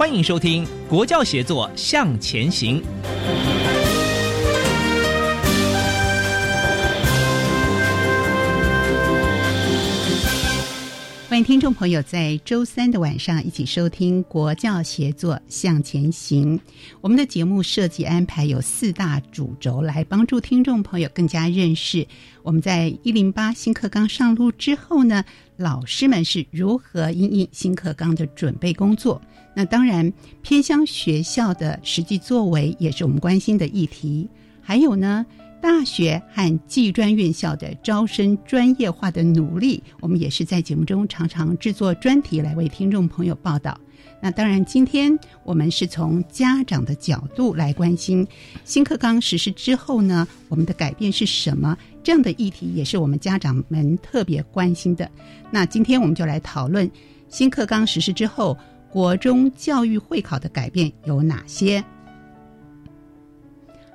欢迎收听《国教协作向前行》。欢迎听众朋友在周三的晚上一起收听《国教协作向前行》。我们的节目设计安排有四大主轴，来帮助听众朋友更加认识我们在一零八新课纲上路之后呢，老师们是如何应应新课纲的准备工作。那当然，偏乡学校的实际作为也是我们关心的议题。还有呢。大学和技专院校的招生专业化的努力，我们也是在节目中常常制作专题来为听众朋友报道。那当然，今天我们是从家长的角度来关心新课纲实施之后呢，我们的改变是什么？这样的议题也是我们家长们特别关心的。那今天我们就来讨论新课纲实施之后，国中教育会考的改变有哪些？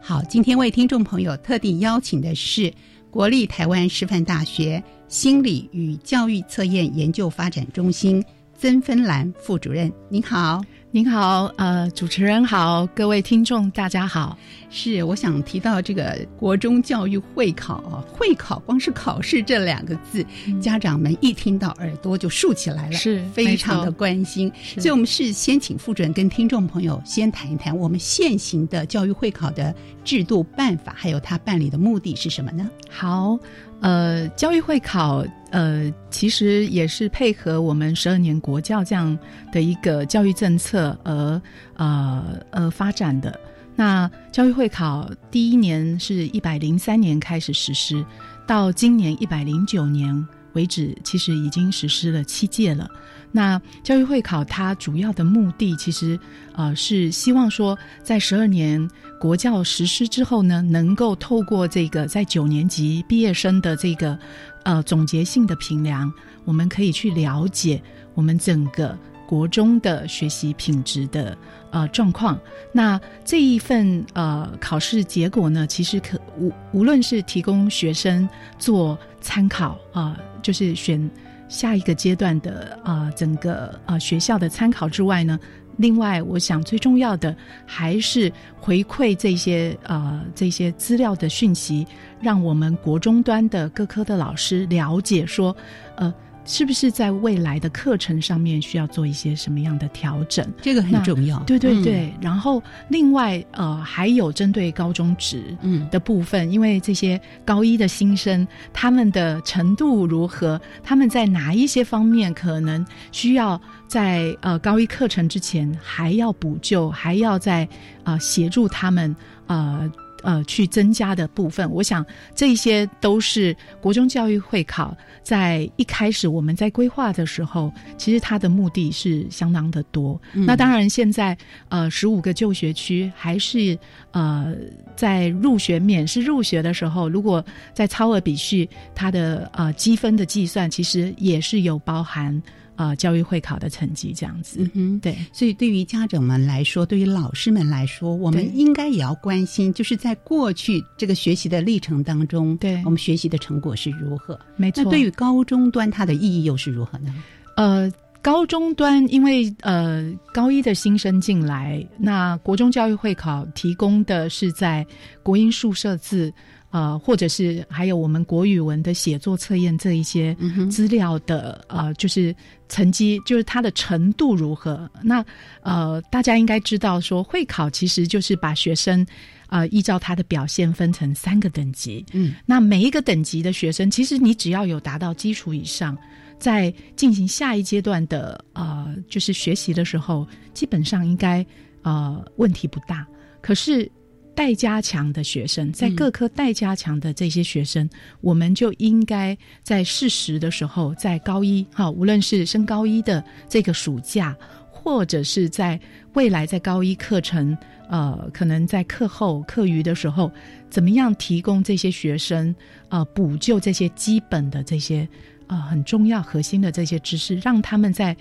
好，今天为听众朋友特地邀请的是国立台湾师范大学心理与教育测验研究发展中心曾芬兰副主任。您好。您好，呃，主持人好，各位听众大家好。是，我想提到这个国中教育会考啊，会考光是考试这两个字，家长们一听到耳朵就竖起来了，是非常的关心。所以，我们是先请副主任跟听众朋友先谈一谈我们现行的教育会考的制度办法，还有它办理的目的是什么呢？好。呃，教育会考，呃，其实也是配合我们十二年国教这样的一个教育政策而呃呃发展的。那教育会考第一年是一百零三年开始实施，到今年一百零九年为止，其实已经实施了七届了。那教育会考它主要的目的，其实呃是希望说，在十二年国教实施之后呢，能够透过这个在九年级毕业生的这个呃总结性的评量，我们可以去了解我们整个国中的学习品质的呃状况。那这一份呃考试结果呢，其实可无无论是提供学生做参考啊，就是选。下一个阶段的啊，整个啊学校的参考之外呢，另外我想最重要的还是回馈这些呃这些资料的讯息，让我们国中端的各科的老师了解说，呃。是不是在未来的课程上面需要做一些什么样的调整？这个很重要。对对对。然后另外呃还有针对高中职嗯的部分，因为这些高一的新生他们的程度如何，他们在哪一些方面可能需要在呃高一课程之前还要补救，还要在啊协助他们啊。呃，去增加的部分，我想这些都是国中教育会考在一开始我们在规划的时候，其实它的目的是相当的多。那当然，现在呃十五个就学区还是呃在入学免试入学的时候，如果在超额比序，它的呃积分的计算其实也是有包含。啊，教育会考的成绩这样子，嗯，对，所以对于家长们来说，对于老师们来说，我们应该也要关心，就是在过去这个学习的历程当中，对我们学习的成果是如何？没错。那对于高中端，它的意义又是如何呢？呃。高中端因为呃高一的新生进来，那国中教育会考提供的是在国音数设字。呃，或者是还有我们国语文的写作测验这一些资料的呃，就是成绩，就是它的程度如何？那呃，大家应该知道说，会考其实就是把学生呃依照他的表现分成三个等级。嗯，那每一个等级的学生，其实你只要有达到基础以上，在进行下一阶段的呃，就是学习的时候，基本上应该呃问题不大。可是。待加强的学生，在各科待加强的这些学生，我们就应该在适时的时候，在高一哈，无论是升高一的这个暑假，或者是在未来在高一课程，呃，可能在课后课余的时候，怎么样提供这些学生，呃，补救这些基本的这些，呃，很重要核心的这些知识，让他们在。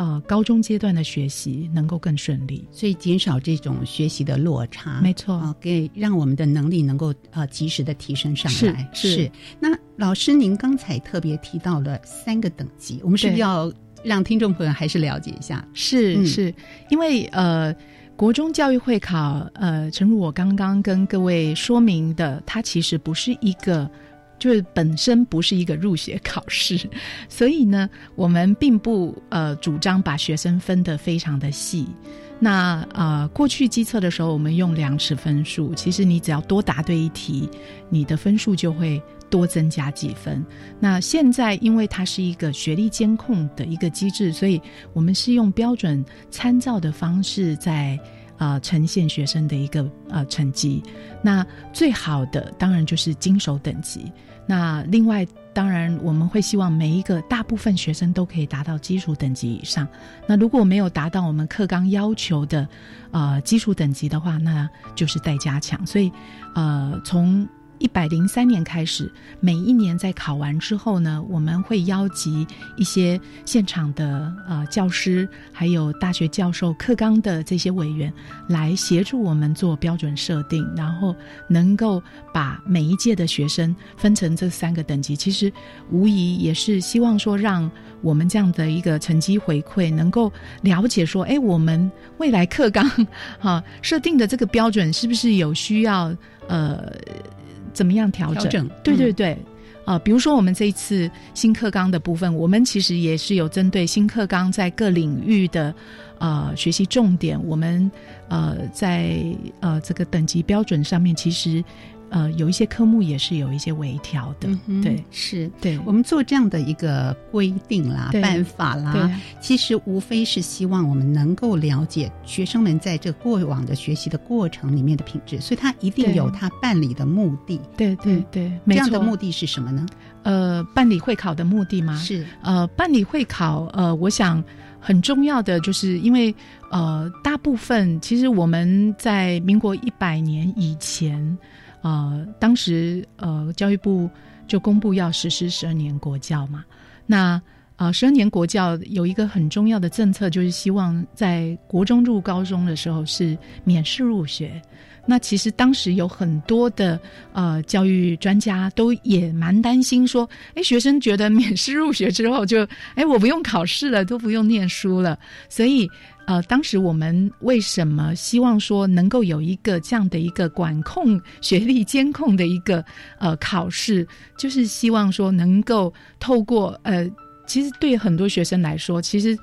呃，高中阶段的学习能够更顺利，所以减少这种学习的落差，没错，给让我们的能力能够呃及时的提升上来。是，那老师您刚才特别提到了三个等级，我们是不是要让听众朋友还是了解一下？是，是。因为呃，国中教育会考，呃，正如我刚刚跟各位说明的，它其实不是一个。就是本身不是一个入学考试，所以呢，我们并不呃主张把学生分得非常的细。那呃，过去机测的时候，我们用两尺分数，其实你只要多答对一题，你的分数就会多增加几分。那现在因为它是一个学历监控的一个机制，所以我们是用标准参照的方式在呃呈现学生的一个呃成绩。那最好的当然就是金手等级。那另外，当然我们会希望每一个大部分学生都可以达到基础等级以上。那如果没有达到我们课纲要求的，呃，基础等级的话，那就是待加强。所以，呃，从一百零三年开始，每一年在考完之后呢，我们会邀集一些现场的呃教师，还有大学教授、课纲的这些委员来协助我们做标准设定，然后能够把每一届的学生分成这三个等级。其实无疑也是希望说，让我们这样的一个成绩回馈能够了解说，哎，我们未来课纲 哈设定的这个标准是不是有需要呃。怎么样调整？对对对，啊，比如说我们这一次新课纲的部分，我们其实也是有针对新课纲在各领域的呃学习重点，我们呃在呃这个等级标准上面，其实。呃，有一些科目也是有一些微调的，对，是，对，我们做这样的一个规定啦、办法啦，其实无非是希望我们能够了解学生们在这过往的学习的过程里面的品质，所以他一定有他办理的目的，对对对，这样的目的是什么呢？呃，办理会考的目的吗？是，呃，办理会考，呃，我想很重要的就是因为呃，大部分其实我们在民国一百年以前。呃，当时呃，教育部就公布要实施十二年国教嘛。那呃，十二年国教有一个很重要的政策，就是希望在国中入高中的时候是免试入学。那其实当时有很多的呃教育专家都也蛮担心，说，哎，学生觉得免试入学之后就，哎，我不用考试了，都不用念书了，所以。呃，当时我们为什么希望说能够有一个这样的一个管控学历监控的一个呃考试，就是希望说能够透过呃，其实对很多学生来说，其实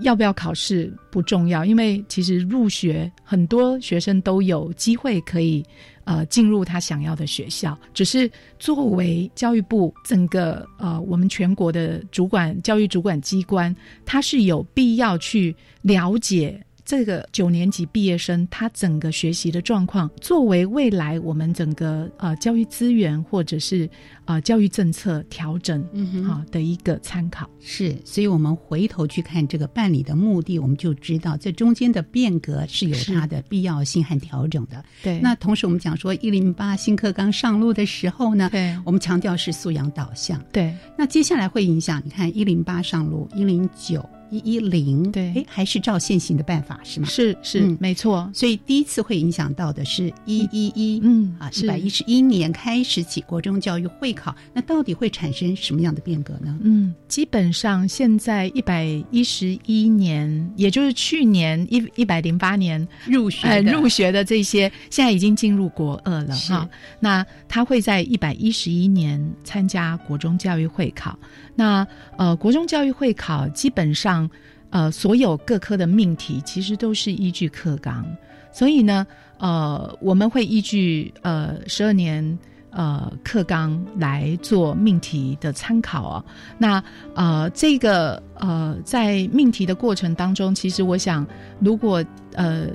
要不要考试不重要，因为其实入学很多学生都有机会可以。呃，进入他想要的学校，只是作为教育部整个呃，我们全国的主管教育主管机关，他是有必要去了解。这个九年级毕业生他整个学习的状况，作为未来我们整个呃教育资源或者是呃教育政策调整啊的一个参考是，所以我们回头去看这个办理的目的，我们就知道这中间的变革是有它的必要性和调整的。对，那同时我们讲说一零八新课纲上路的时候呢，对，我们强调是素养导向。对，那接下来会影响，你看一零八上路，一零九。一一零，对哎，还是照现行的办法是吗？是是、嗯没错，所以第一次会影响到的是一一一，嗯啊，是一百一十一年开始起国中教育会考，那到底会产生什么样的变革呢？嗯，基本上现在一百一十一年，也就是去年一一百零八年入学呃入学的这些，现在已经进入国二了是哈。那他会在一百一十一年参加国中教育会考。那呃，国中教育会考基本上呃所有各科的命题其实都是依据课纲，所以呢呃我们会依据呃十二年。呃，课纲来做命题的参考啊。那呃，这个呃，在命题的过程当中，其实我想，如果呃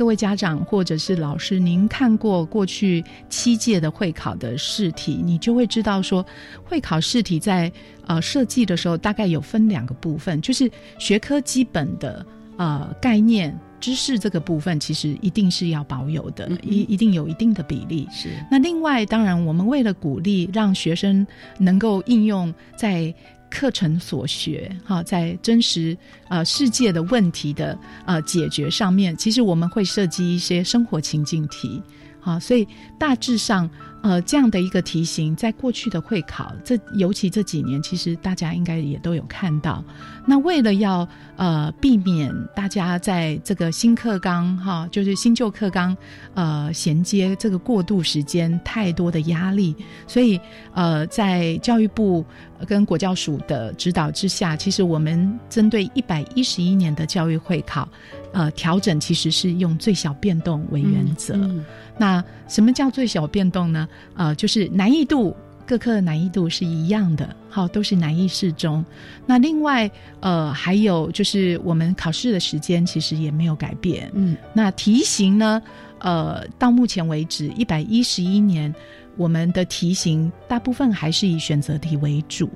各位家长或者是老师，您看过过去七届的会考的试题，你就会知道说，会考试题在呃设计的时候，大概有分两个部分，就是学科基本的呃概念。知识这个部分其实一定是要保有的，一一定有一定的比例。是那另外，当然，我们为了鼓励让学生能够应用在课程所学，哈，在真实呃世界的问题的呃解决上面，其实我们会设计一些生活情境题，好，所以大致上呃这样的一个题型，在过去的会考，这尤其这几年，其实大家应该也都有看到。那为了要呃避免大家在这个新课纲哈，就是新旧课纲呃衔接这个过渡时间太多的压力，所以呃在教育部跟国教署的指导之下，其实我们针对一百一十一年的教育会考，呃调整其实是用最小变动为原则。那什么叫最小变动呢？呃，就是难易度各科的难易度是一样的，好，都是难易适中。那另外，呃，还有就是我们考试的时间其实也没有改变。嗯那题型呢？呃，到目前为止，一百一十一年，我们的题型大部分还是以选择题为主。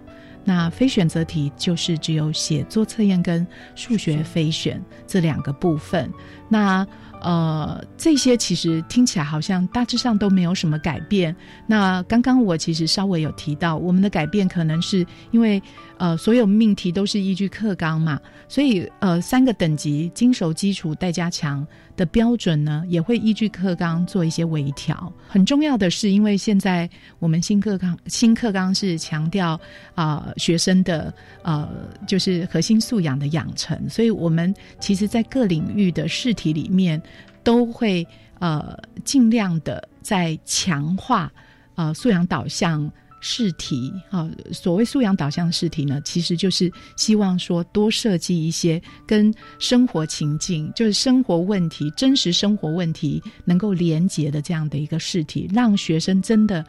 那非选择题就是只有写作测验跟数学非选这两个部分。那呃，这些其实听起来好像大致上都没有什么改变。那刚刚我其实稍微有提到，我们的改变可能是因为呃，所有命题都是依据课纲嘛，所以呃，三个等级精熟、基础、待加强的标准呢，也会依据课纲做一些微调。很重要的是，因为现在我们新课纲新课纲是强调啊、学生的呃就是核心素养的养成，所以我们其实在各领域的试题里面都会呃尽量的在强化呃素养导向。试题啊，所谓素养导向试题呢，其实就是希望说多设计一些跟生活情境，就是生活问题、真实生活问题能够连结的这样的一个试题，让学生真的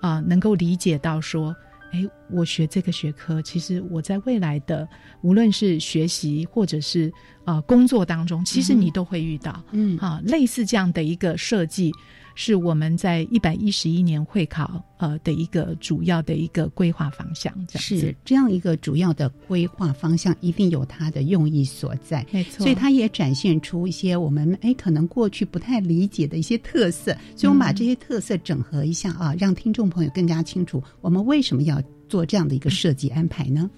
啊、能够理解到说，哎，我学这个学科，其实我在未来的无论是学习或者是呃工作当中，其实你都会遇到。嗯啊，类似这样的一个设计，是我们在一百一十一年会考呃的一个主要的一个规划方向，这样子是这样一个主要的规划方向，一定有它的用意所在。没错，所以它也展现出一些我们哎可能过去不太理解的一些特色，所以我们把这些特色整合一下啊，让听众朋友更加清楚我们为什么要做这样的一个设计安排呢？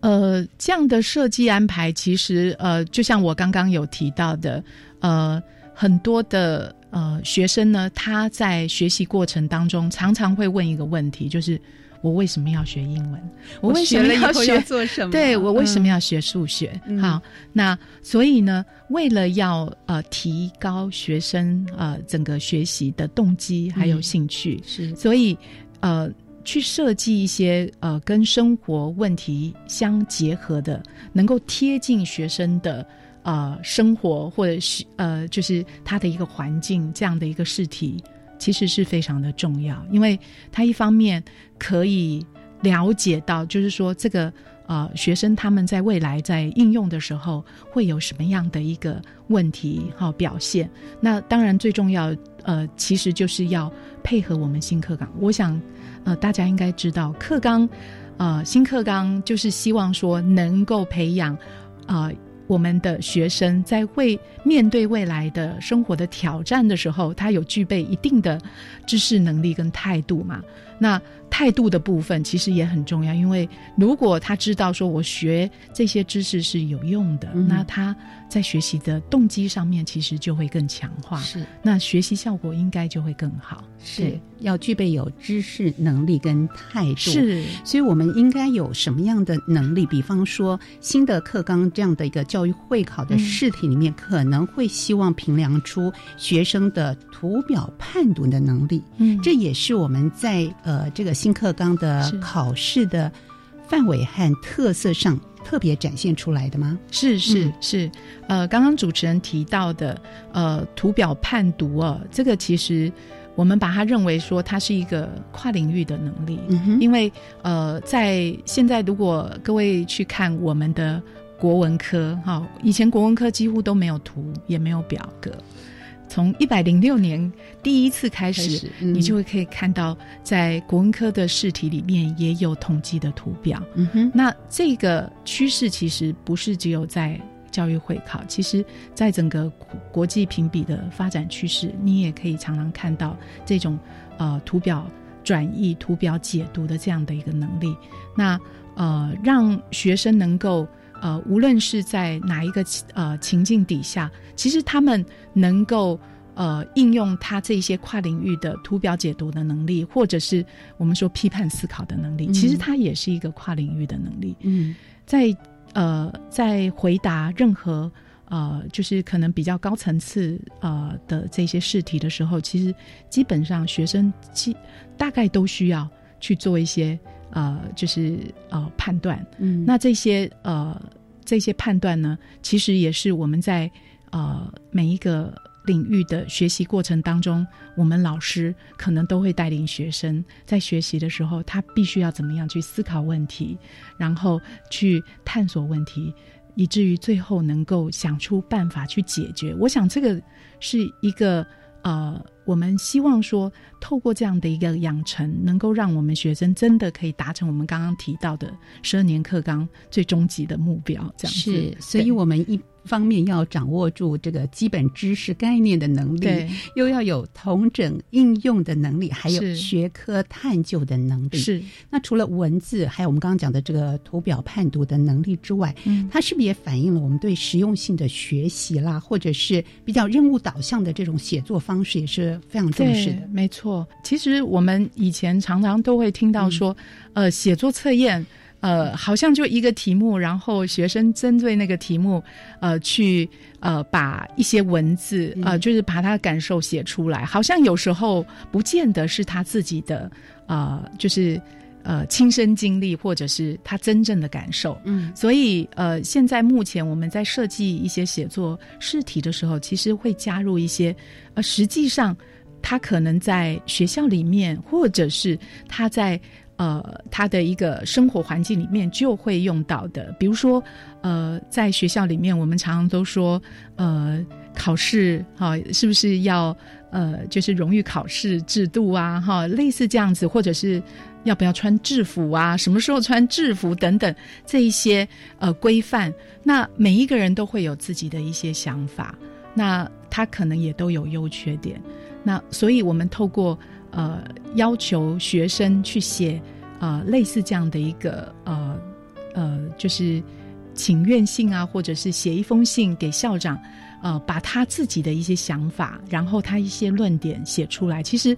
呃，这样的设计安排，其实呃，就像我刚刚有提到的，呃，很多的呃学生呢，他在学习过程当中，常常会问一个问题，就是我为什么要学英文？我为什么要学？做什么对我为什么要学数学？嗯好，那所以呢，为了要呃提高学生呃整个学习的动机还有兴趣，是所以呃，去设计一些呃跟生活问题相结合的，能够贴近学生的呃生活或者是呃就是他的一个环境这样的一个试题，其实是非常的重要，因为它一方面可以了解到，就是说这个。呃，学生他们在未来在应用的时候会有什么样的一个问题哈、表现？那当然最重要，呃，其实就是要配合我们新课纲。我想，呃，大家应该知道，课纲，呃，新课纲就是希望说能够培养，呃，我们的学生在未面对未来的生活的挑战的时候，他有具备一定的知识能力跟态度嘛。那态度的部分其实也很重要，因为如果他知道说我学这些知识是有用的，嗯那他在学习的动机上面其实就会更强化，是那学习效果应该就会更好。是要具备有知识能力跟态度。是，所以我们应该有什么样的能力？比方说，新的课纲这样的一个教育会考的试题里面，可能会希望评量出学生的图表判读的能力。嗯，这也是我们在呃这个新课纲的考试的范围和特色上特别展现出来的吗？是是嗯是，呃，刚刚主持人提到的，呃，图表判读哦，这个其实我们把它认为说它是一个跨领域的能力，嗯，因为呃，在现在如果各位去看我们的国文科，哈、以前国文科几乎都没有图，也没有表格。从一百零六年第一次开始，开始嗯你就会可以看到，在国文科的试题里面也有统计的图表。嗯哼，那这个趋势其实不是只有在教育会考，其实在整个国国际评比的发展趋势，你也可以常常看到这种呃图表转译、图表解读的这样的一个能力。那呃，让学生能够呃，无论是在哪一个呃情境底下，其实他们能够。呃，应用他这些跨领域的图表解读的能力，或者是我们说批判思考的能力，嗯其实它也是一个跨领域的能力。嗯在呃，在回答任何呃，就是可能比较高层次呃的这些试题的时候，其实基本上学生基大概都需要去做一些呃，就是呃判断。嗯，那这些呃这些判断呢，其实也是我们在呃每一个领域的学习过程当中，我们老师可能都会带领学生在学习的时候，他必须要怎么样去思考问题，然后去探索问题，以至于最后能够想出办法去解决。我想这个是一个呃，我们希望说，透过这样的一个养成，能够让我们学生真的可以达成我们刚刚提到的十二年课纲最终极的目标。这样子是，所以我们一方面要掌握住这个基本知识概念的能力，对又要有同整应用的能力，还有学科探究的能力。是那除了文字，还有我们刚刚讲的这个图表判读的能力之外，嗯它是不是也反映了我们对实用性的学习啦，或者是比较任务导向的这种写作方式，也是非常重视的，？没错。其实我们以前常常都会听到说，嗯呃，写作测验。呃，好像就一个题目，然后学生针对那个题目，呃，去呃把一些文字，呃，嗯就是把他的感受写出来。好像有时候不见得是他自己的，呃，就是呃亲身经历，或者是他真正的感受。嗯所以，呃，现在目前我们在设计一些写作试题的时候，其实会加入一些，呃，实际上他可能在学校里面，或者是他在呃他的一个生活环境里面就会用到的，比如说，呃，在学校里面，我们常常都说，呃，考试哈、是不是要呃，就是荣誉考试制度啊，哈，类似这样子，或者是要不要穿制服啊，什么时候穿制服等等这一些呃规范，那每一个人都会有自己的一些想法，那他可能也都有优缺点，那所以我们透过呃要求学生去写呃类似这样的一个呃呃就是请愿信啊，或者是写一封信给校长。呃，把他自己的一些想法，然后他一些论点写出来，其实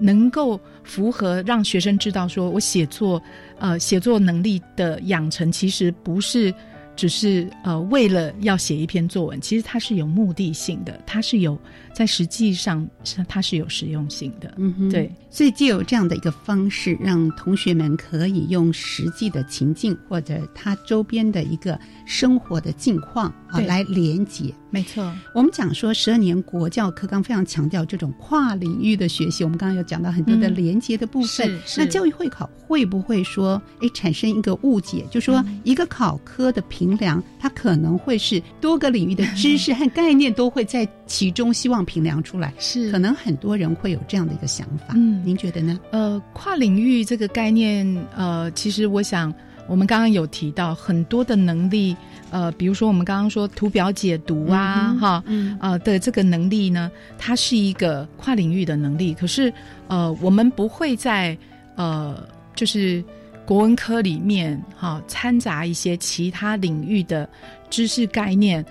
能够符合让学生知道，说我写作，呃，写作能力的养成，其实不是只是呃为了要写一篇作文，其实它是有目的性的，它是有在实际上它是有实用性的。嗯哼，对，所以借有这样的一个方式，让同学们可以用实际的情境或者他周边的一个生活的境况啊来连接。没错，我们讲说十二年国教课纲非常强调这种跨领域的学习，我们刚刚有讲到很多的嗯连接的部分。那教育会考会不会说，哎，产生一个误解，就说嗯一个考科的评量，它可能会是多个领域的知识和概念都会在其中，希望评量出来。是可能很多人会有这样的一个想法，嗯您觉得呢？呃，跨领域这个概念，呃，其实我想，我们刚刚有提到很多的能力，呃，比如说我们刚刚说图表解读啊，嗯哈，嗯呃的这个能力呢，它是一个跨领域的能力。可是，呃，我们不会在呃，就是国文科里面哈掺杂一些其他领域的知识概念，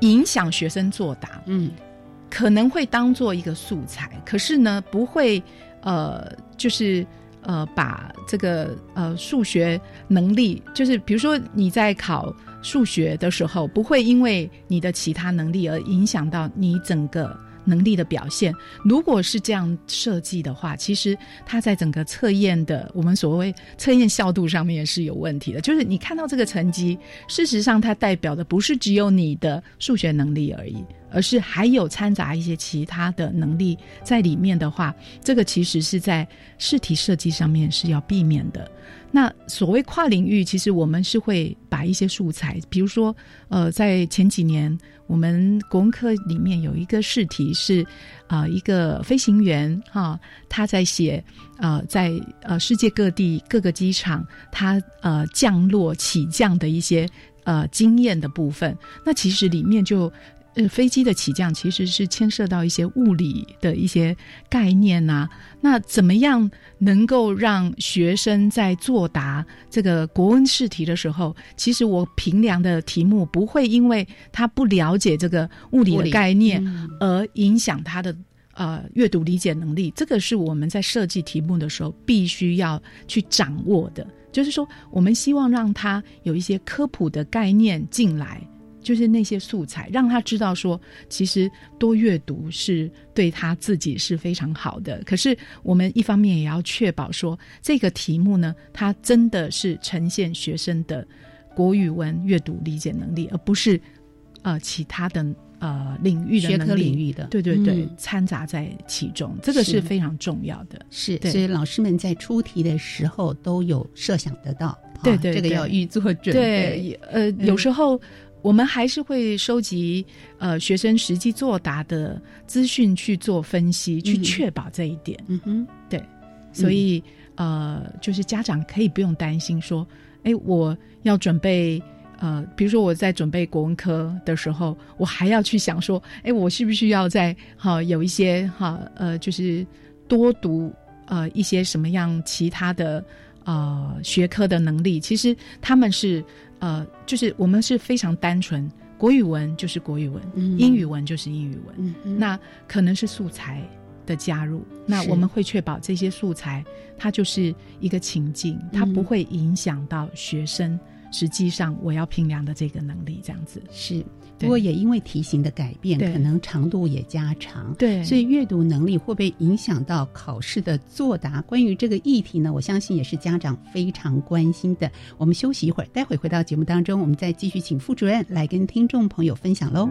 影响学生作答，嗯，可能会当做一个素材，可是呢，不会呃，就是呃，把这个呃数学能力，就是比如说你在考数学的时候，不会因为你的其他能力而影响到你整个。能力的表现，如果是这样设计的话，其实它在整个测验的我们所谓测验效度上面是有问题的。就是你看到这个成绩，事实上它代表的不是只有你的数学能力而已，而是还有掺杂一些其他的能力在里面的话，这个其实是在试题设计上面是要避免的。那所谓跨领域，其实我们是会把一些素材，比如说，呃，在前几年，我们国文科里面有一个试题是，啊，一个飞行员哈，他在写，呃，在呃世界各地各个机场，他呃降落起降的一些呃经验的部分，那其实里面就。呃，飞机的起降其实是牵涉到一些物理的一些概念呐。那怎么样能够让学生在作答这个国文试题的时候，其实我评量的题目不会因为他不了解这个物理的概念而影响他的呃阅读理解能力。这个是我们在设计题目的时候必须要去掌握的。就是说，我们希望让他有一些科普的概念进来。就是那些素材，让他知道说，其实多阅读是对他自己是非常好的。可是我们一方面也要确保说，这个题目呢，它真的是呈现学生的国语文阅读理解能力，而不是呃其他的呃领域的学科领域的。对对对，掺杂在其中，这个是非常重要的。是，所以老师们在出题的时候都有设想得到，对对，这个要预做准备。呃，有时候。我们还是会收集呃学生实际作答的资讯去做分析，去确保这一点。嗯哼，对，所以呃，就是家长可以不用担心说，哎，我要准备呃，比如说我在准备国文科的时候，我还要去想说，哎，我需不需要在哈有一些哈呃，就是多读呃一些什么样其他的呃学科的能力？其实他们是。呃，就是我们是非常单纯，国语文就是国语文，英语文就是英语文，那可能是素材的加入，那我们会确保这些素材它就是一个情境，它不会影响到学生实际上我要评量的这个能力，这样子是。不过也因为题型的改变，可能长度也加长，对，所以阅读能力会不会影响到考试的作答？关于这个议题呢，我相信也是家长非常关心的。我们休息一会儿，待会回到节目当中，我们再继续请副主任来跟听众朋友分享喽。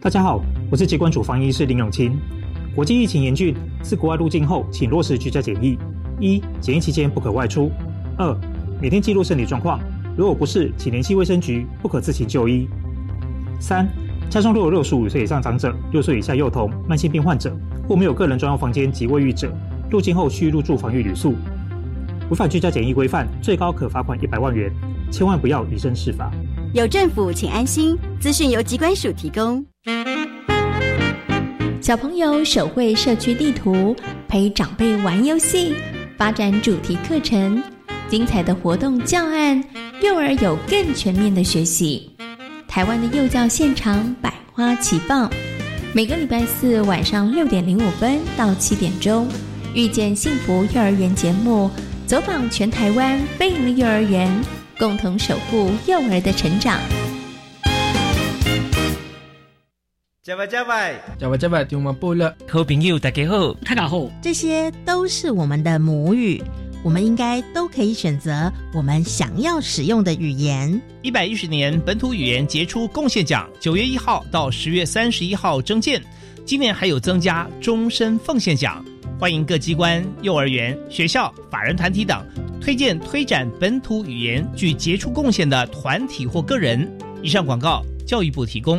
大家好，我是疾管署防疫医师林永清。国际疫情严峻，自国外入境后，请落实居家检疫。一、检疫期间不可外出；二、每天记录身体状况，如果不是，请联系卫生局，不可自行就医。三、家中若有六十五岁以上长者、六岁以下幼童、慢性病患者或没有个人专用房间及卫浴者，入境后需入住防疫旅宿。违反居家检疫规范，最高可罚款一百万元。千万不要以身试法。有政府，请安心。资讯由机关署提供。小朋友手绘社区地图，陪长辈玩游戏，发展主题课程，精彩的活动教案，幼儿有更全面的学习。台湾的幼教现场百花齐放，每个礼拜四晚上六点零五分到七点钟，遇见幸福幼儿园节目，走访全台湾非营利幼儿园。共同守护幼儿的成长。加拜加拜，加拜加拜，听我播了。好朋友大家好，大家好，这些都是我们的母语，我们应该都可以选择我们想要使用的语言。一百一十年本土语言杰出贡献奖，九月一号到十月三十一号征件，今年还有增加终身奉献奖。欢迎各机关、幼儿园、学校、法人团体等推荐推展本土语言具杰出贡献的团体或个人。以上广告，教育部提供。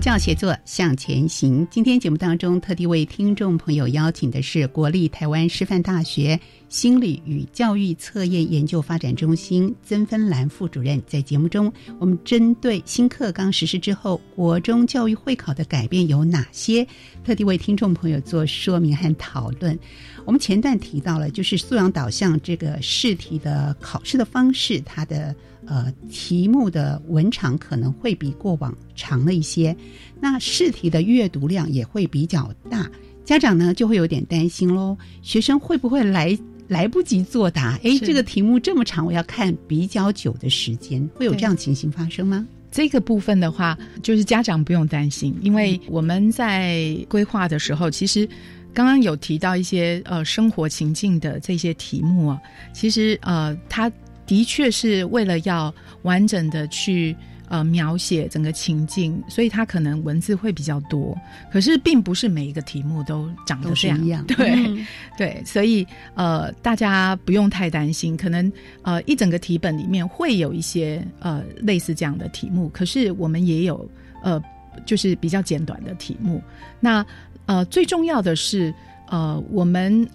教协作向前行。今天节目当中，特地为听众朋友邀请的是国立台湾师范大学心理与教育测验研究发展中心曾芬兰副主任。在节目中，我们针对新课纲实施之后，国中教育会考的改变有哪些，特地为听众朋友做说明和讨论。我们前段提到了，就是素养导向这个试题的考试的方式，它的。呃，题目的文长可能会比过往长了一些，那试题的阅读量也会比较大，家长呢就会有点担心喽，学生会不会来来不及作答？哎，这个题目这么长，我要看比较久的时间，会有这样情形发生吗？这个部分的话，就是家长不用担心，因为我们在规划的时候，其实刚刚有提到一些呃生活情境的这些题目啊，其实呃它。的确是为了要完整的去呃描写整个情境，所以它可能文字会比较多。可是并不是每一个题目都长得这样，对对，所以呃大家不用太担心。可能呃一整个题本里面会有一些呃类似这样的题目，可是我们也有呃就是比较简短的题目。那呃最重要的是呃我们。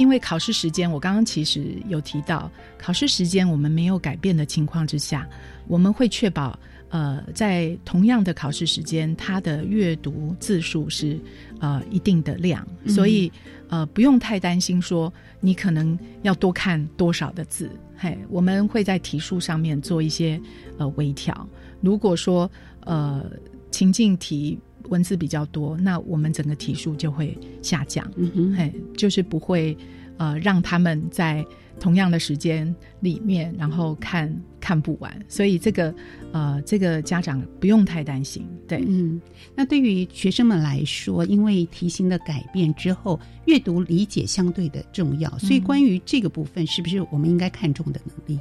因为考试时间，我刚刚其实有提到，考试时间我们没有改变的情况之下，我们会确保，呃，在同样的考试时间，它的阅读字数是呃一定的量，所以呃不用太担心说你可能要多看多少的字，嘿，我们会在题数上面做一些呃微调。如果说呃情境题。文字比较多，那我们整个题数就会下降，嘿，就是不会呃让他们在同样的时间里面，然后看看不完，所以这个呃这个家长不用太担心，对，嗯，那对于学生们来说，因为题型的改变之后，阅读理解相对的重要，所以关于这个部分，是不是我们应该看重的能力？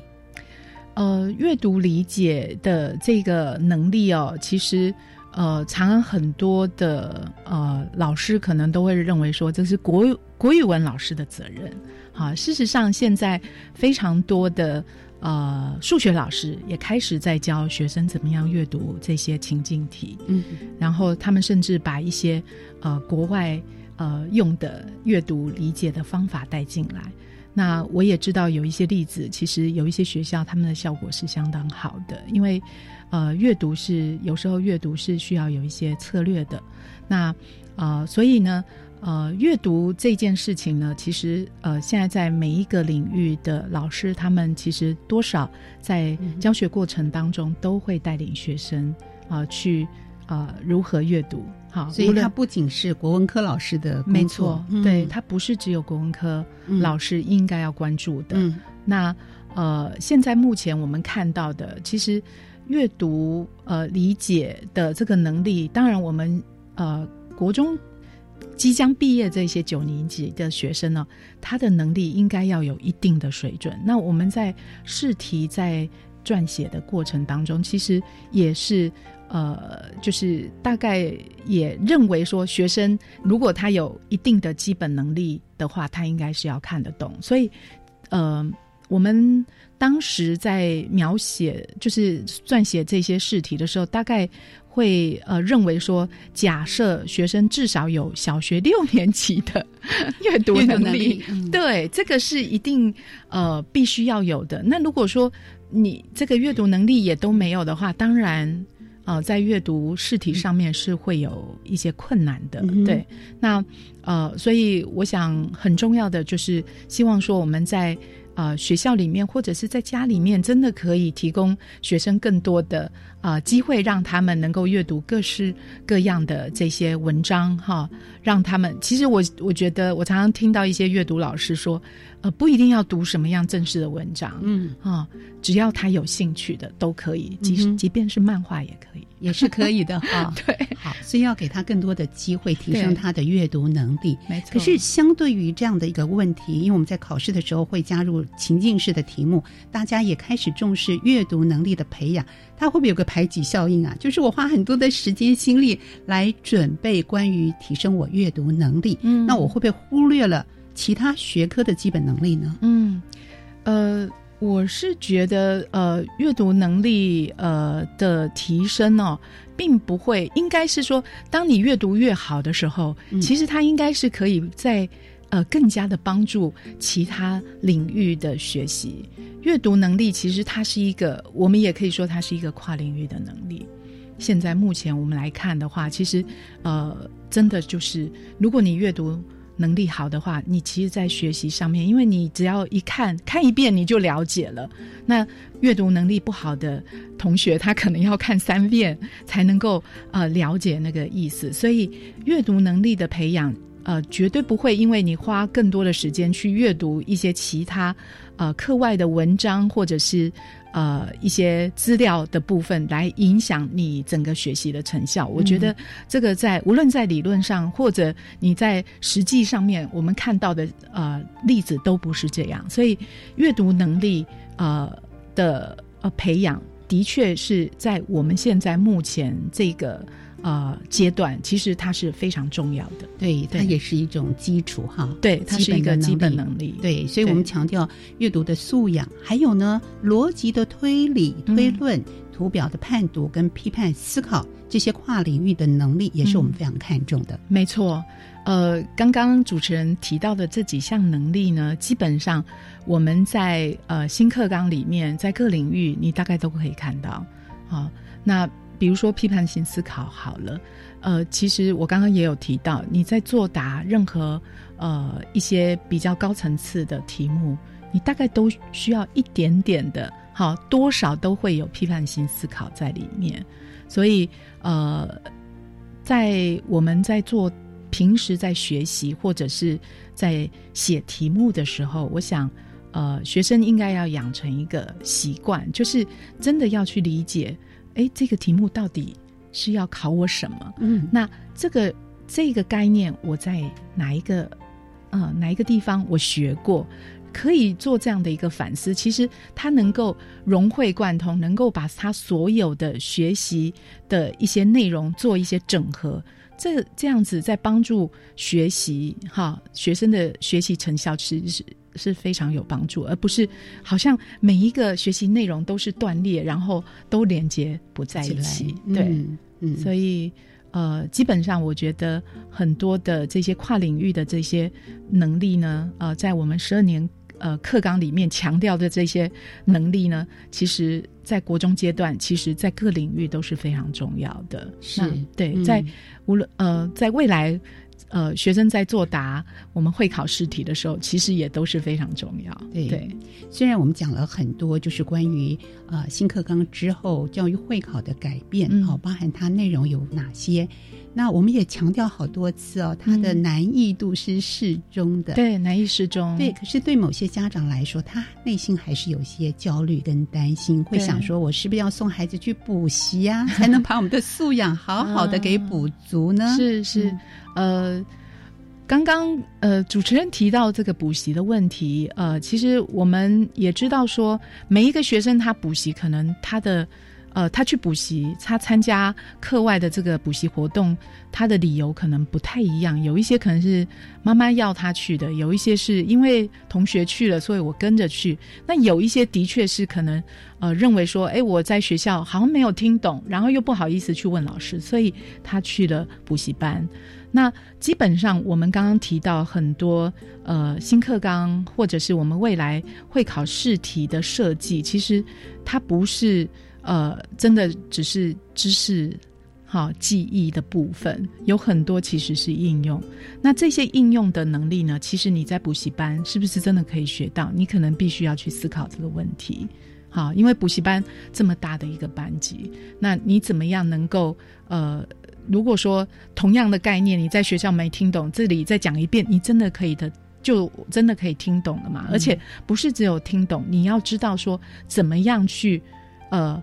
呃，阅读理解的这个能力哦，其实。呃，常常很多的呃老师可能都会认为说这是国国语文老师的责任，啊，事实上现在非常多的呃数学老师也开始在教学生怎么样阅读这些情境题，嗯，然后他们甚至把一些呃国外呃用的阅读理解的方法带进来。那我也知道有一些例子，其实有一些学校他们的效果是相当好的，因为。呃，阅读是有时候阅读是需要有一些策略的，那呃，所以呢，呃，阅读这件事情呢，其实呃，现在在每一个领域的老师，他们其实多少在教学过程当中都会带领学生啊、去啊、如何阅读。好，所以它不仅是国文科老师的工没错，，嗯。对，它不是只有国文科嗯。老师应该要关注的。嗯。那呃，现在目前我们看到的，其实阅读呃理解的这个能力，当然我们呃国中即将毕业这些九年级的学生呢，他的能力应该要有一定的水准。那我们在试题在撰写的过程当中，其实也是。呃，就是大概也认为说，学生如果他有一定的基本能力的话，他应该是要看得懂。所以，呃，我们当时在描写就是撰写这些试题的时候，大概会呃认为说，假设学生至少有小学六年级的阅读能力，能力嗯 对，这个是一定呃必须要有的。那如果说你这个阅读能力也都没有的话，当然。呃，在阅读试题上面是会有一些困难的，嗯对。那呃，所以我想很重要的就是希望说我们在啊学校里面或者是在家里面，真的可以提供学生更多的呃机会，让他们能够阅读各式各样的这些文章哈，让他们。其实我我觉得我常常听到一些阅读老师说，呃，不一定要读什么样正式的文章，嗯啊、只要他有兴趣的都可以，即使、嗯即便是漫画也可以。也是可以的 哈。对，好，所以要给他更多的机会，提升他的阅读能力。没错可是相对于这样的一个问题，因为我们在考试的时候会加入情境式的题目，大家也开始重视阅读能力的培养。它会不会有个排挤效应啊？就是我花很多的时间心力来准备关于提升我阅读能力，嗯那我会不会忽略了其他学科的基本能力呢？嗯，呃，我是觉得，呃，阅读能力呃的提升哦，并不会，应该是说，当你阅读越好的时候，嗯其实它应该是可以在呃更加的帮助其他领域的学习。阅读能力其实它是一个，我们也可以说它是一个跨领域的能力。现在目前我们来看的话，其实呃，真的就是，如果你阅读能力好的话，你其实，在学习上面，因为你只要一看看一遍，你就了解了。那阅读能力不好的同学，他可能要看三遍才能够呃了解那个意思。所以，阅读能力的培养。呃，绝对不会因为你花更多的时间去阅读一些其他呃课外的文章，或者是呃一些资料的部分来影响你整个学习的成效。我觉得这个在无论在理论上或者你在实际上面，我们看到的呃例子都不是这样。所以阅读能力呃的呃培养，的确是在我们现在目前这个。呃，阶段其实它是非常重要的，对，它也是一种基础哈。对，它是一个基本能力。对，所以我们强调阅读的素养，还有呢，逻辑的推理、推论、图表的判读跟批判思考这些跨领域的能力，也是我们非常看重的。没错，呃，刚刚主持人提到的这几项能力呢，基本上我们在呃新课纲里面，在各领域你大概都可以看到。好，那。比如说批判性思考好了，呃，其实我刚刚也有提到，你在作答任何呃一些比较高层次的题目，你大概都需要一点点的，好，多少都会有批判性思考在里面。所以呃，在我们在做平时在学习或者是在写题目的时候，我想。呃，学生应该要养成一个习惯，就是真的要去理解，哎，这个题目到底是要考我什么？嗯，那这个这个概念我在哪一个呃哪一个地方我学过，可以做这样的一个反思。其实他能够融会贯通，能够把他所有的学习的一些内容做一些整合。这这样子在帮助学习哈学生的学习成效，其实是。是非常有帮助，而不是好像每一个学习内容都是断裂，然后都连接不在一起。对，嗯，嗯所以呃，基本上我觉得很多的这些跨领域的这些能力呢，呃，在我们十二年呃课纲里面强调的这些能力呢，其实在国中阶段，其实在各领域都是非常重要的。是那对，嗯在无论呃，在未来。呃，学生在作答我们会考试题的时候，其实也都是非常重要。对，虽然我们讲了很多，就是关于呃新课纲之后教育会考的改变，哦，包含它内容有哪些。那我们也强调好多次哦，它的难易度是适中的，对，难易适中。对，可是对某些家长来说，他内心还是有些焦虑跟担心，会想说，我是不是要送孩子去补习呀，才能把我们的素养好好的 给补足呢？是是，呃，刚刚呃主持人提到这个补习的问题，呃，其实我们也知道说，每一个学生他补习，可能他的。呃，他去补习，他参加课外的这个补习活动，他的理由可能不太一样。有一些可能是妈妈要他去的，有一些是因为同学去了，所以我跟着去。那有一些的确是可能，呃，认为说，哎，我在学校好像没有听懂，然后又不好意思去问老师，所以他去了补习班。那基本上，我们刚刚提到很多呃新课纲，或者是我们未来会考试题的设计，其实它不是。呃，真的只是知识，好记忆的部分，有很多其实是应用。那这些应用的能力呢？其实你在补习班是不是真的可以学到？你可能必须要去思考这个问题。好，因为补习班这么大的一个班级，那你怎么样能够呃，如果说同样的概念你在学校没听懂，这里再讲一遍，你真的可以的，就真的可以听懂了嘛？而且不是只有听懂，你要知道说怎么样去。呃，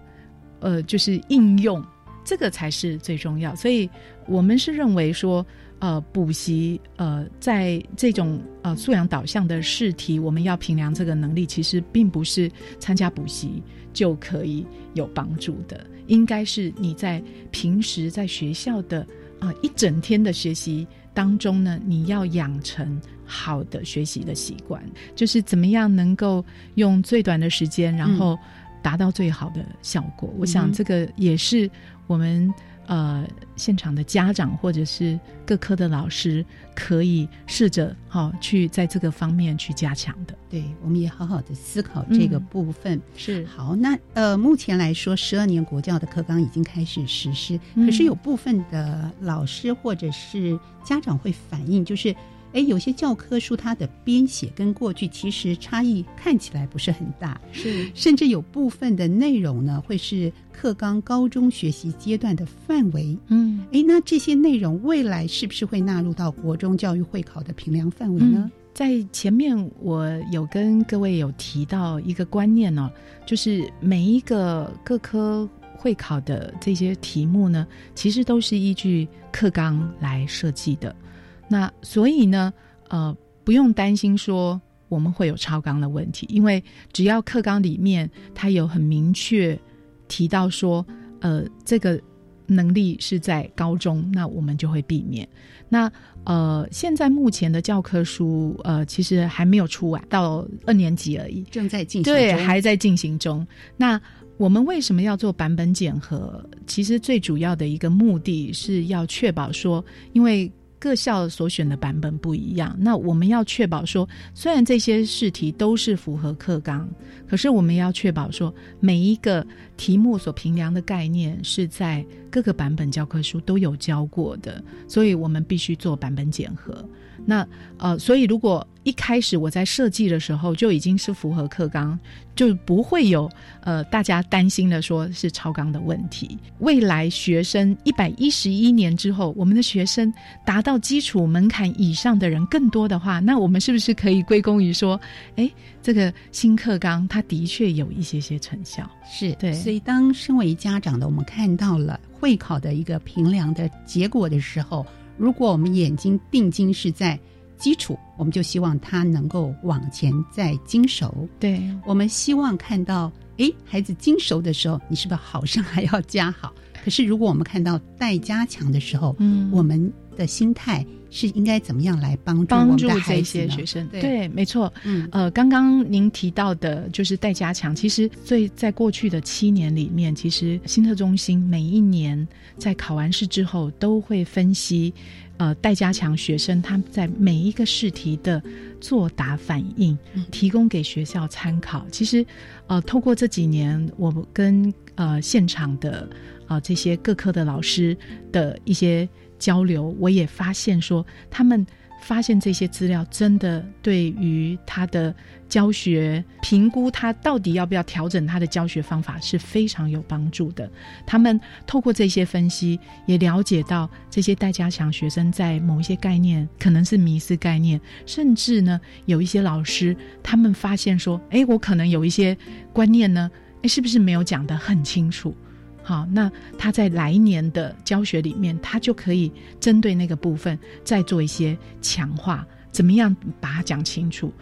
呃，就是应用这个才是最重要，所以我们是认为说，呃，补习，呃，在这种呃素养导向的试题，我们要评量这个能力，其实并不是参加补习就可以有帮助的，应该是你在平时在学校的啊一整天的学习当中呢，你要养成好的学习的习惯，就是怎么样能够用最短的时间，然后。达到最好的效果，我想这个也是我们呃现场的家长或者是各科的老师可以试着哈去在这个方面去加强的。对，我们也好好的思考这个部分。是好，那呃目前来说，十二年国教的课纲已经开始实施，可是有部分的老师或者是家长会反映，就是。哎，有些教科书它的编写跟过去其实差异看起来不是很大，是甚至有部分的内容呢会是课纲高中学习阶段的范围。嗯，哎，那这些内容未来是不是会纳入到国中教育会考的评量范围呢？在前面我有跟各位有提到一个观念呢，就是每一个各科会考的这些题目呢，其实都是依据课纲来设计的。那所以呢，呃，不用担心说我们会有超纲的问题，因为只要课纲里面它有很明确提到说，呃，这个能力是在高中，那我们就会避免。那呃，现在目前的教科书呃，其实还没有出完，到二年级而已，正在进行，对，还在进行中。那我们为什么要做版本检核？其实最主要的一个目的是要确保说，因为各校所选的版本不一样，那我们要确保说，虽然这些试题都是符合课纲，可是我们要确保说，每一个题目所评量的概念是在各个版本教科书都有教过的，所以我们必须做版本检核。那呃，所以如果一开始我在设计的时候就已经是符合课纲，就不会有呃大家担心的说是超纲的问题。未来学生一百一十一年之后，我们的学生达到基础门槛以上的人更多的话，那我们是不是可以归功于说，哎，这个新课纲它的确有一些些成效？是对。所以当身为家长的我们看到了会考的一个评量的结果的时候，如果我们眼睛定睛是在。基础，我们就希望它能够往前再精熟。对我们希望看到，哎，孩子精熟的时候，你是不是好上还要加好？可是如果我们看到待加强的时候，嗯，我们的心态是应该怎么样来帮助帮助这些学生？对，没错。嗯，呃，刚刚您提到的就是待加强，其实最在过去的七年里面，其实新特中心每一年在考完试之后都会分析。呃，待加强学生他们在每一个试题的作答反应，提供给学校参考。其实，呃，透过这几年，我们跟呃现场的啊这些各科的老师的一些交流，我也发现说他们。发现这些资料真的对于他的教学评估，他到底要不要调整他的教学方法是非常有帮助的。他们透过这些分析，也了解到这些待加强学生在某一些概念可能是迷失概念，甚至呢有一些老师他们发现说，哎，我可能有一些观念呢，哎，是不是没有讲得很清楚？好，那他在来年的教学里面，他就可以针对那个部分再做一些强化，怎么样把它讲清楚？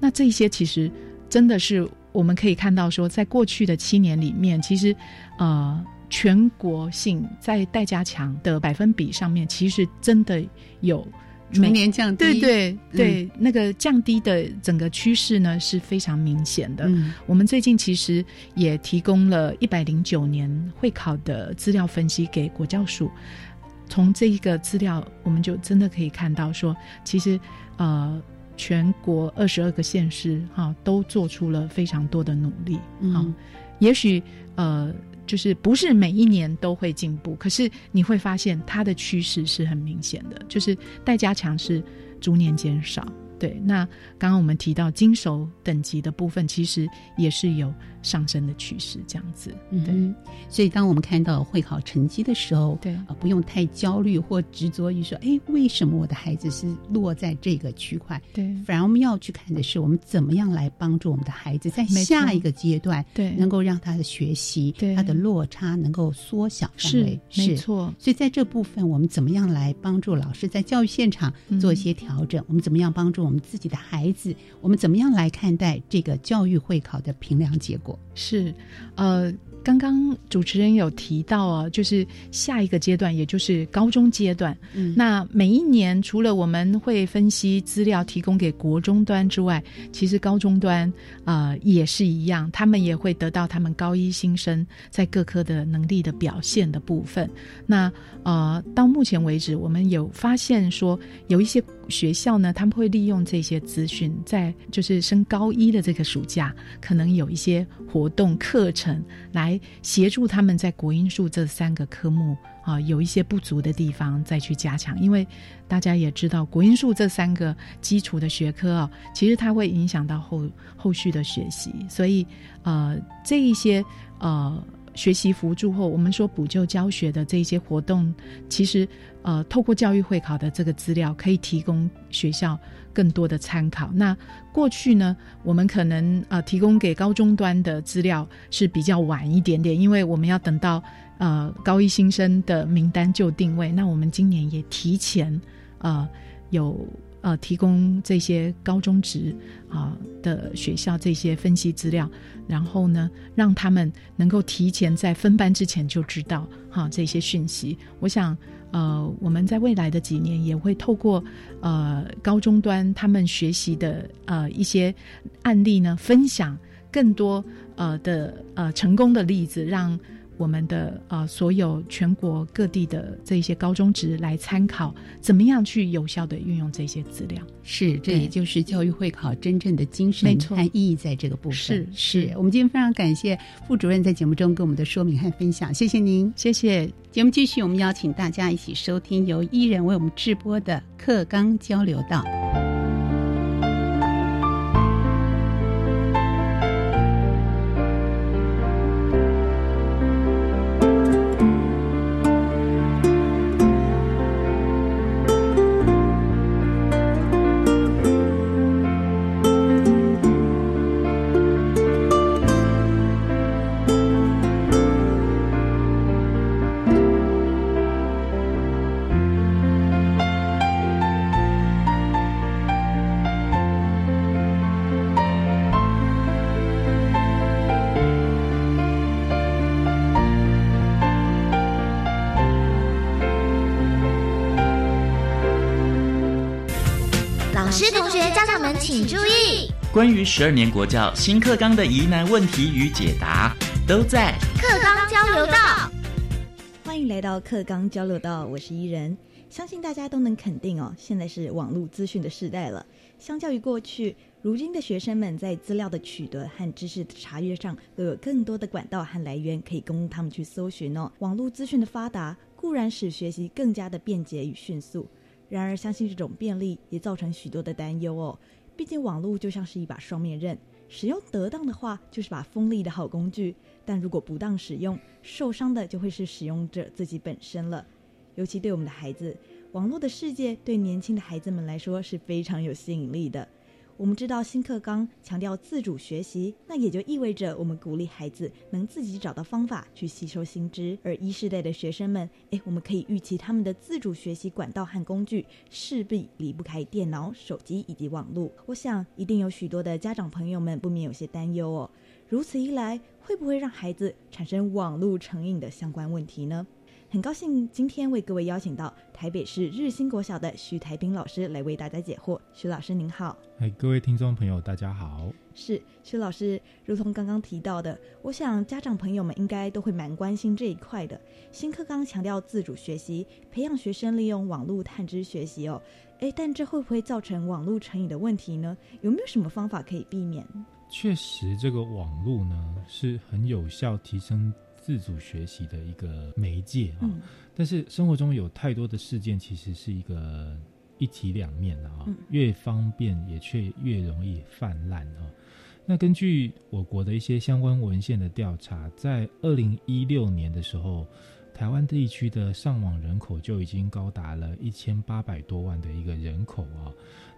那这些其实真的是我们可以看到，说在过去的七年里面，其实呃全国性在代加强的百分比上面，其实真的有。逐年降低，对对对，那个降低的整个趋势呢是非常明显的。我们最近其实也提供了一百零九年会考的资料分析给国教署，从这一个资料，我们就真的可以看到说，其实呃，全国二十二个县市哈都做出了非常多的努力。嗯，也许呃。就是不是每一年都会进步，可是你会发现它的趋势是很明显的，就是待加强是逐年减少。对，那刚刚我们提到金手等级的部分，其实也是有上升的趋势，这样子。对，所以当我们看到会考成绩的时候，对啊，不用太焦虑或执着于说，哎，为什么我的孩子是落在这个区块？对，反而我们要去看的是，我们怎么样来帮助我们的孩子在下一个阶段，对，能够让他的学习，对他的落差能够缩小范围。是没错。所以在这部分，我们怎么样来帮助老师在教育现场做一些调整？我们怎么样帮助？我们自己的孩子，我们怎么样来看待这个教育会考的评量结果？是，呃。刚刚主持人有提到啊，就是下一个阶段，也就是高中阶段。嗯，那每一年除了我们会分析资料提供给国中端之外，其实高中端啊也是一样，他们也会得到他们高一新生在各科的能力的表现的部分。那呃，到目前为止，我们有发现说有一些。学校呢，他们会利用这些资讯，在就是升高一的这个暑假，可能有一些活动课程来协助他们在国音数这三个科目啊，有一些不足的地方再去加强。因为大家也知道，国音数这三个基础的学科啊，其实它会影响到后后续的学习，所以呃，这一些呃。学习辅助后，我们说补救教学的这些活动，其实呃，透过教育会考的这个资料，可以提供学校更多的参考。那过去呢，我们可能呃提供给高中端的资料是比较晚一点点，因为我们要等到呃高一新生的名单就定位。那我们今年也提前呃有。呃，提供这些高中职啊的学校这些分析资料，然后呢，让他们能够提前在分班之前就知道哈这些讯息。我想，呃，我们在未来的几年也会透过呃高中端他们学习的呃一些案例呢，分享更多呃的呃成功的例子，让。我们的呃，所有全国各地的这些高中职来参考，怎么样去有效的运用这些资料？是，这也就是教育会考真正的精神和意义，在这个部分。是，是我们今天非常感谢副主任在节目中跟我们的说明和分享，谢谢您，谢谢。节目继续，我们邀请大家一起收听由伊人为我们直播的课纲交流道。关于十二年国教新课纲的疑难问题与解答，都在课纲交流道。欢迎来到课纲交流道，我是伊人。相信大家都能肯定哦，现在是网络资讯的时代了。相较于过去，如今的学生们在资料的取得和知识的查阅上，都有更多的管道和来源可以供他们去搜寻哦。网络资讯的发达。固然使学习更加的便捷与迅速，然而相信这种便利也造成许多的担忧哦。毕竟网络就像是一把双面刃，使用得当的话就是把锋利的好工具，但如果不当使用，受伤的就会是使用者自己本身了。尤其对我们的孩子，网络的世界对年轻的孩子们来说是非常有吸引力的。我们知道新课纲强调自主学习，那也就意味着我们鼓励孩子能自己找到方法去吸收新知。而一世代的学生们，诶，我们可以预期他们的自主学习管道和工具势必离不开电脑、手机以及网络。我想，一定有许多的家长朋友们不免有些担忧哦。如此一来，会不会让孩子产生网络成瘾的相关问题呢？很高兴今天为各位邀请到台北市日新国小的徐台斌老师来为大家解惑。徐老师您好，哎，各位听众朋友大家好。是徐老师，如同刚刚提到的，我想家长朋友们应该都会蛮关心这一块的。新课纲强调自主学习，培养学生利用网络探知学习哦。哎，但这会不会造成网络成瘾的问题呢？有没有什么方法可以避免？确实，这个网络呢是很有效提升。自主学习的一个媒介啊，但是生活中有太多的事件，其实是一个一体两面的啊，越方便也却越容易泛滥啊。那根据我国的一些相关文献的调查，在二零一六年的时候。台湾地区的上网人口就已经高达了一千八百多万的一个人口啊，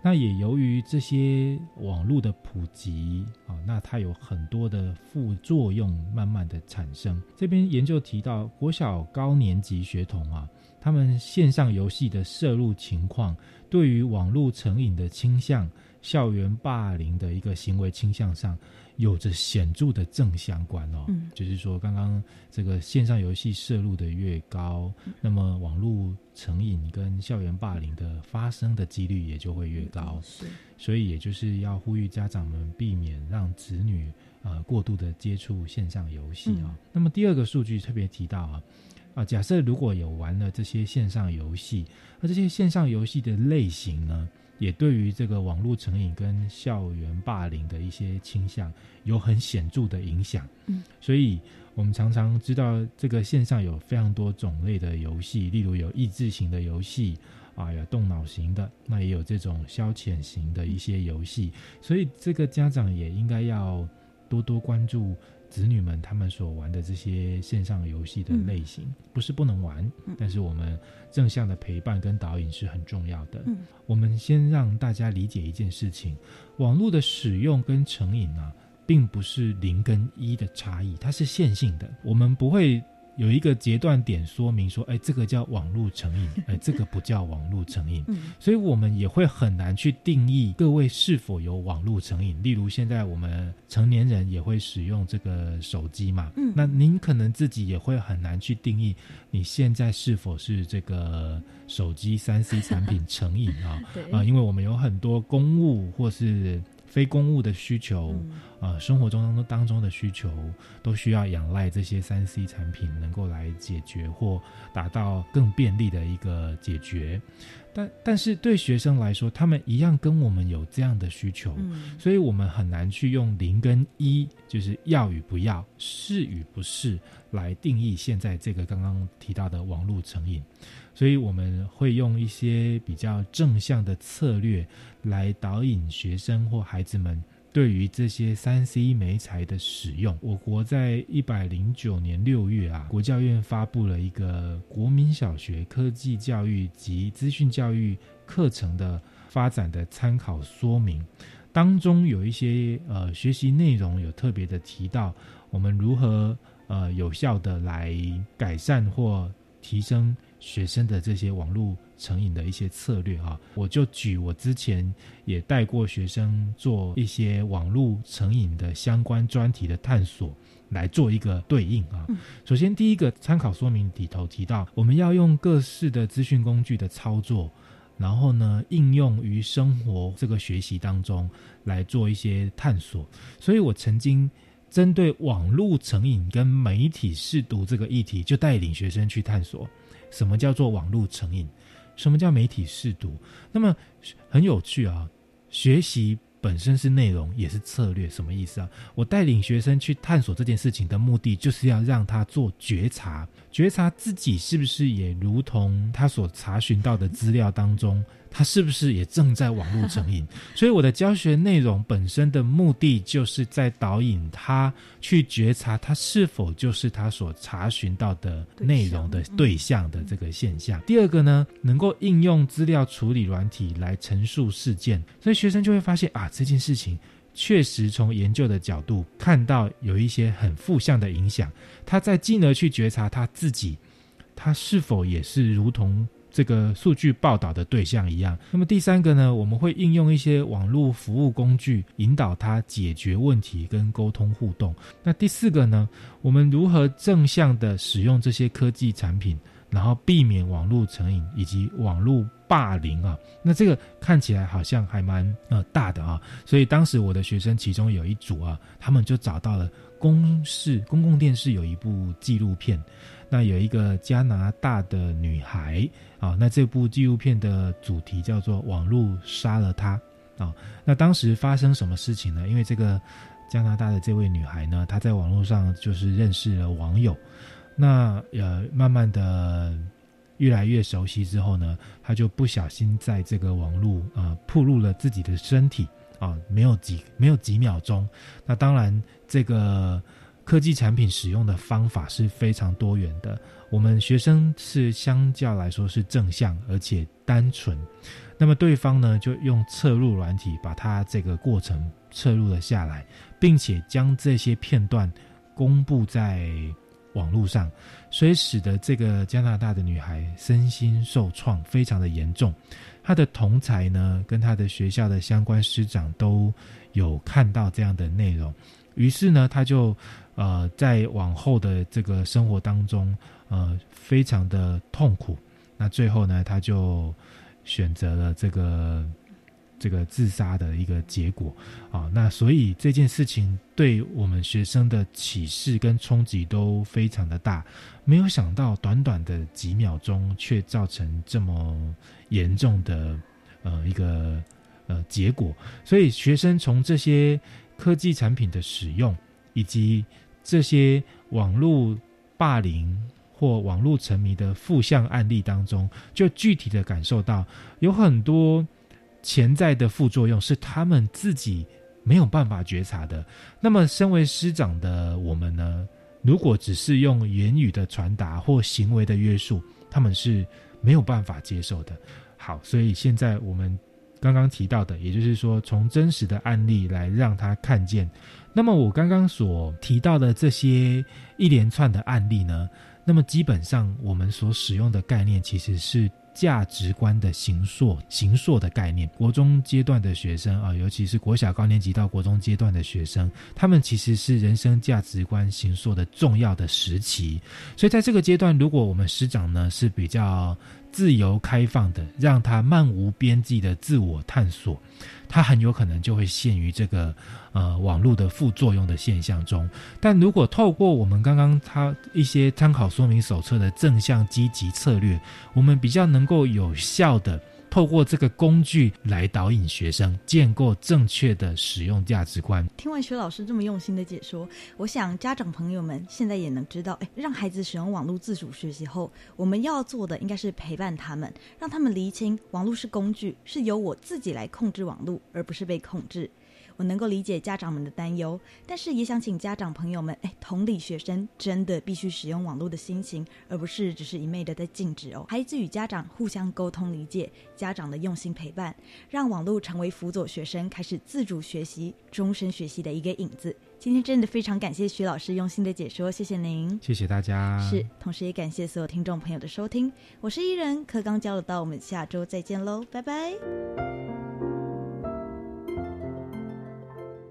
那也由于这些网络的普及啊，那它有很多的副作用慢慢的产生。这边研究提到，国小高年级学童啊，他们线上游戏的摄入情况，对于网络成瘾的倾向、校园霸凌的一个行为倾向上。有着显著的正相关哦，就是说，刚刚这个线上游戏摄入的越高，那么网络成瘾跟校园霸凌的发生的几率也就会越高。是，所以也就是要呼吁家长们避免让子女呃过度的接触线上游戏啊。那么第二个数据特别提到啊，啊，假设如果有玩了这些线上游戏，那这些线上游戏的类型呢？也对于这个网络成瘾跟校园霸凌的一些倾向有很显著的影响。嗯，所以我们常常知道，这个线上有非常多种类的游戏，例如有益智型的游戏，啊，有动脑型的，那也有这种消遣型的一些游戏。所以这个家长也应该要多多关注。子女们他们所玩的这些线上游戏的类型，不是不能玩，但是我们正向的陪伴跟导引是很重要的。我们先让大家理解一件事情：网络的使用跟成瘾啊，并不是零跟一的差异，它是线性的。我们不会。有一个截断点说明说，哎，这个叫网络成瘾，哎，这个不叫网络成瘾，所以我们也会很难去定义各位是否有网络成瘾。例如，现在我们成年人也会使用这个手机嘛，嗯那您可能自己也会很难去定义你现在是否是这个手机三 C 产品成瘾啊？啊，因为我们有很多公务或是。非公务的需求，呃，生活中当中当中的需求，都需要仰赖这些三 C 产品能够来解决或达到更便利的一个解决。但但是对学生来说，他们一样跟我们有这样的需求，所以我们很难去用零跟一，就是要与不要，是与不是来定义现在这个刚刚提到的网络成瘾。所以我们会用一些比较正向的策略来导引学生或孩子们对于这些三 C 媒材的使用。我国在一百零九年六月啊，国教院发布了一个国民小学科技教育及资讯教育课程的发展的参考说明，当中有一些呃学习内容有特别的提到，我们如何呃有效的来改善或提升。学生的这些网络成瘾的一些策略啊，我就举我之前也带过学生做一些网络成瘾的相关专题的探索来做一个对应啊。首先，第一个参考说明里头提到，我们要用各式的资讯工具的操作，然后呢应用于生活这个学习当中来做一些探索。所以我曾经针对网络成瘾跟媒体试读这个议题，就带领学生去探索。什么叫做网络成瘾？什么叫媒体试毒？那么很有趣啊！学习本身是内容，也是策略，什么意思啊？我带领学生去探索这件事情的目的，就是要让他做觉察，觉察自己是不是也如同他所查询到的资料当中。他是不是也正在网络成瘾？所以我的教学内容本身的目的，就是在导引他去觉察他是否就是他所查询到的内容的对象的这个现象。第二个呢，能够应用资料处理软体来陈述事件，所以学生就会发现啊，这件事情确实从研究的角度看到有一些很负向的影响。他在进而去觉察他自己，他是否也是如同。这个数据报道的对象一样。那么第三个呢，我们会应用一些网络服务工具，引导他解决问题跟沟通互动。那第四个呢，我们如何正向的使用这些科技产品，然后避免网络成瘾以及网络霸凌啊？那这个看起来好像还蛮呃大的啊。所以当时我的学生其中有一组啊，他们就找到了公视公共电视有一部纪录片。那有一个加拿大的女孩啊，那这部纪录片的主题叫做《网络杀了他》啊。那当时发生什么事情呢？因为这个加拿大的这位女孩呢，她在网络上就是认识了网友，那呃，慢慢的越来越熟悉之后呢，她就不小心在这个网络啊，暴露了自己的身体啊，没有几没有几秒钟。那当然这个。科技产品使用的方法是非常多元的。我们学生是相较来说是正向而且单纯，那么对方呢就用侧录软体把它这个过程侧录了下来，并且将这些片段公布在网络上，所以使得这个加拿大的女孩身心受创非常的严重。她的同才呢跟她的学校的相关师长都有看到这样的内容，于是呢她就。呃，在往后的这个生活当中，呃，非常的痛苦。那最后呢，他就选择了这个这个自杀的一个结果啊。那所以这件事情对我们学生的启示跟冲击都非常的大。没有想到，短短的几秒钟，却造成这么严重的呃一个呃结果。所以学生从这些科技产品的使用以及这些网络霸凌或网络沉迷的负向案例当中，就具体的感受到有很多潜在的副作用是他们自己没有办法觉察的。那么，身为师长的我们呢？如果只是用言语的传达或行为的约束，他们是没有办法接受的。好，所以现在我们刚刚提到的，也就是说，从真实的案例来让他看见。那么我刚刚所提到的这些一连串的案例呢，那么基本上我们所使用的概念其实是价值观的形塑、形塑的概念。国中阶段的学生啊，尤其是国小高年级到国中阶段的学生，他们其实是人生价值观形塑的重要的时期。所以在这个阶段，如果我们师长呢是比较自由开放的，让他漫无边际的自我探索。它很有可能就会陷于这个呃网络的副作用的现象中，但如果透过我们刚刚它一些参考说明手册的正向积极策略，我们比较能够有效的。透过这个工具来导引学生，建构正确的使用价值观。听完徐老师这么用心的解说，我想家长朋友们现在也能知道，哎，让孩子使用网络自主学习后，我们要做的应该是陪伴他们，让他们厘清网络是工具，是由我自己来控制网络，而不是被控制。我能够理解家长们的担忧，但是也想请家长朋友们，哎，同理学生真的必须使用网络的心情，而不是只是一昧的在禁止哦。孩子与家长互相沟通理解，家长的用心陪伴，让网络成为辅佐学生开始自主学习、终身学习的一个影子。今天真的非常感谢徐老师用心的解说，谢谢您，谢谢大家。是，同时也感谢所有听众朋友的收听。我是伊人，课刚交流到，我们下周再见喽，拜拜。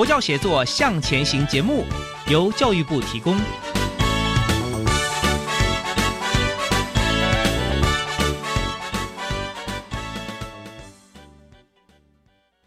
佛教协作向前行节目由教育部提供。